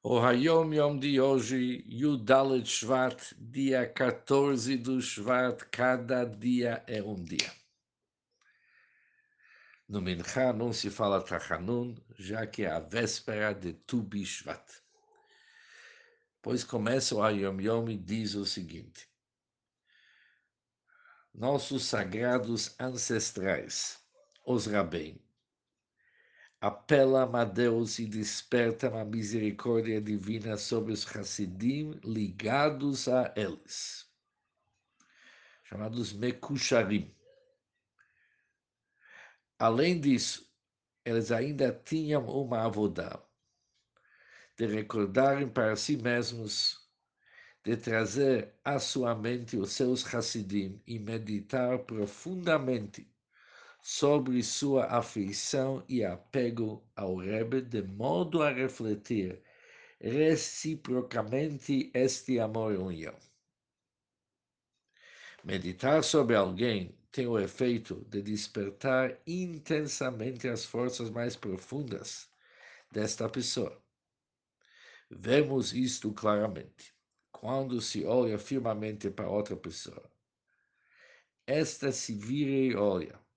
O Hayom Yom de hoje, Yudalet Shvat, dia 14 do Shvat, cada dia é um dia. No Mincha não se fala Tachanun, já que é a véspera de Tu Bishvat. Pois começa o Hayom Yom e diz o seguinte. Nossos sagrados ancestrais, os Rabem, apelam a Deus e despertam a misericórdia divina sobre os Hassidim ligados a eles, chamados Mekusharim. Além disso, eles ainda tinham uma avodá de recordarem para si mesmos, de trazer à sua mente os seus Hassidim e meditar profundamente sobre sua afeição e apego ao Rebbe, de modo a refletir reciprocamente este amor e união. Meditar sobre alguém tem o efeito de despertar intensamente as forças mais profundas desta pessoa. Vemos isto claramente quando se olha firmemente para outra pessoa. Esta se vira e olha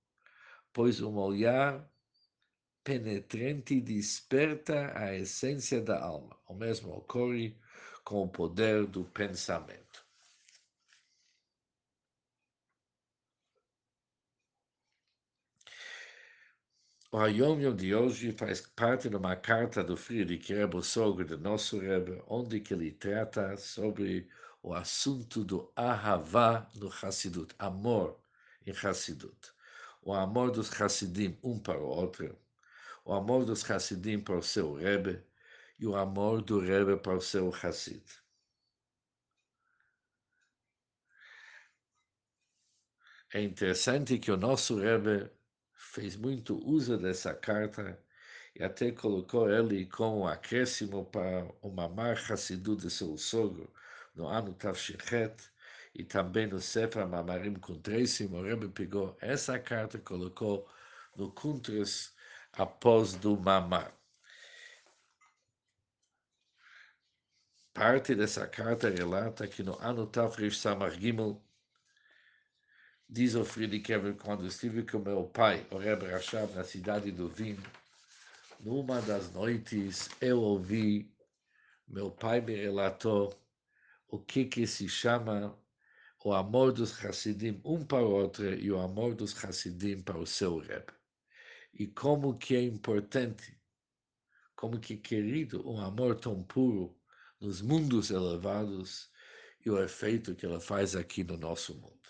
pois um olhar penetrante desperta a essência da alma. O mesmo ocorre com o poder do pensamento. O Hayom Yom de hoje faz parte de uma carta do Friedrich Rebbe, sogro do nosso Rebbe, onde que ele trata sobre o assunto do Ahavá no Hassidut, amor em Hassidut o amor dos Hassidim um para o outro, o amor dos Hassidim para o seu Rebbe e o amor do Rebbe para o seu Hassid. É interessante que o nosso Rebbe fez muito uso dessa carta e até colocou ele como acréscimo para o Mamar Hassidu de seu sogro no ano Tavshichet, e também no Sefer Mamarim com Treisim, o Rebbe pegou essa carta e colocou no Kuntras após do Mamar. Parte dessa carta relata que no ano Tafrish Samar Gimel, diz o Friedrich Ever, quando estive com meu pai, o Rebbe Rashab, na cidade do Vim, numa das noites eu ouvi, meu pai me relatou o que que se chama o amor dos Hassidim um para o outro e o amor dos Hassidim para o seu Rebbe. E como que é importante, como que é querido um amor tão puro nos mundos elevados e o efeito que ela faz aqui no nosso mundo.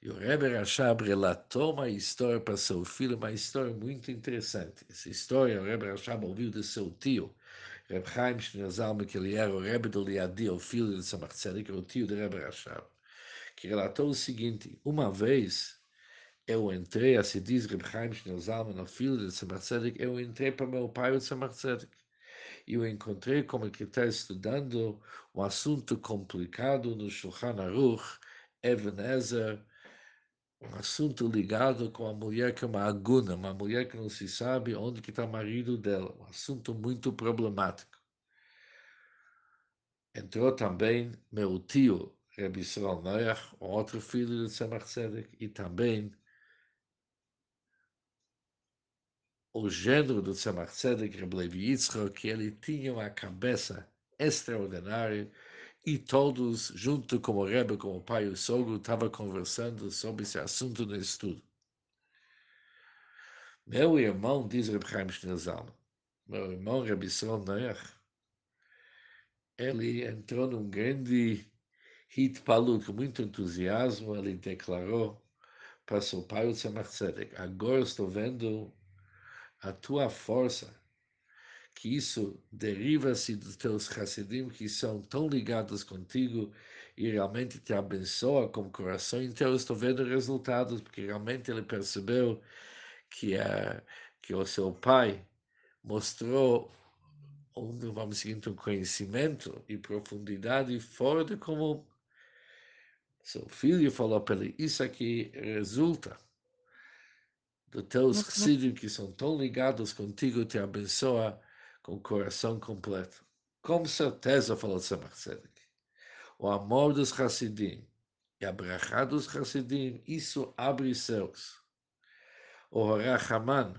E o Rebbe Rashab relatou uma história para seu filho, uma história muito interessante. Essa história o Rebbe Rashab ouviu de seu tio, Reb Chaim Shnezalma, que ele era o Rebbe do Liadi, o filho de Samach Tzedek, o tio de Rebbe Rashab, que relatou o seguinte, uma vez eu entrei, assim diz Reb Chaim Shnezalma, o filho de Samach Tzedek, eu entrei para meu pai, o Samach Tzedek, e eu encontrei como que está estudando um assunto complicado no Shulchan Aruch, Ebenezer, um assunto ligado com a mulher que é uma aguna, uma mulher que não se sabe onde que está o marido dela, um assunto muito problemático. Entrou também meu tio, Rabbi Israel Noach, outro filho de Tzemach Tzedek, e também o gênero do Tzemach Tzedek, Rabbi Yitzchak, que ele tinha uma cabeça extraordinária, e todos, junto com o Rebbe, com o pai e o sogro, estavam conversando sobre esse assunto no estudo. Meu irmão, diz Reb Chaim Schnelzalman, meu irmão Reb Israel ele entrou num grande hitpalut, com muito entusiasmo, ele declarou para seu pai, o Tzemach Tzedek, agora estou vendo a tua força, que isso deriva-se dos teus Hassidim que são tão ligados contigo e realmente te abençoa com o coração inteiro. Estou vendo resultados, porque realmente ele percebeu que, a, que o seu pai mostrou um, vamos seguir, um conhecimento e profundidade fora de como seu filho falou para ele, isso aqui resulta dos teus Uhum. Hassidim que são tão ligados contigo te abençoa com o coração completo. Com certeza, falou Tzemach Tzedek. O amor dos Hassidim e a brachá dos Hassidim, isso abre céus. O Rachaman,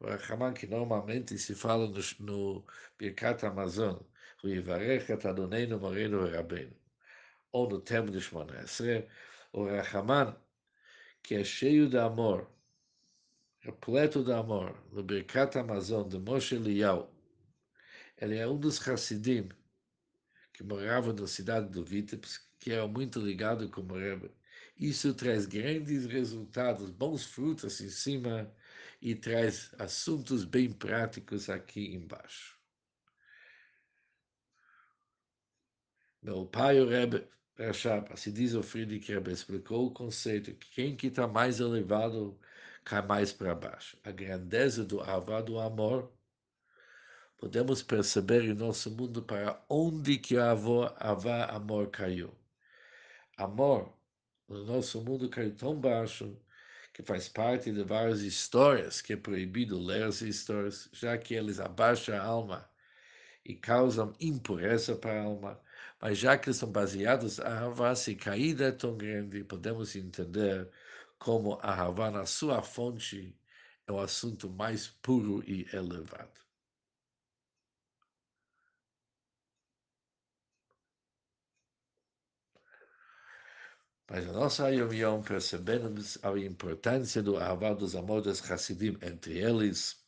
o Rachaman que normalmente se fala no, no Birkat Amazon, o Yivarech et Adonenu Moreno Rabbeinu, ou no termo de Shmona Esre, o Rachaman, que é cheio de amor, repleto de amor, no Birkat Amazon de Moshe Eliyahu, ele é um dos Hassidim que morava na cidade do Vitebsk, que era muito ligado com o Rebbe. Isso traz grandes resultados, bons frutos em cima e traz assuntos bem práticos aqui embaixo. Meu pai, o Rebbe Rashab, assim diz o Friedrich Rebbe, explicou o conceito que quem que está mais elevado cai mais para baixo. A grandeza do Avá, do amor, podemos perceber em nosso mundo para onde que a Avá, amor caiu. Amor, no nosso mundo caiu tão baixo que faz parte de várias histórias que é proibido ler essas histórias, já que eles abaixam a alma e causam impureza para a alma. Mas já que são baseados a Havá, se caída é tão grande, podemos entender como a Havá, na sua fonte, é o assunto mais puro e elevado. Mas a nossa Yom Yom percebemos a importância do Ahavá dos amores Hassidim, entre eles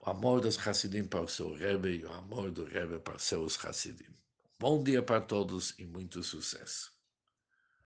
o amor dos Hassidim para o seu Rebbe e o amor do Rebbe para seus Hassidim. Bom dia para todos e muito sucesso.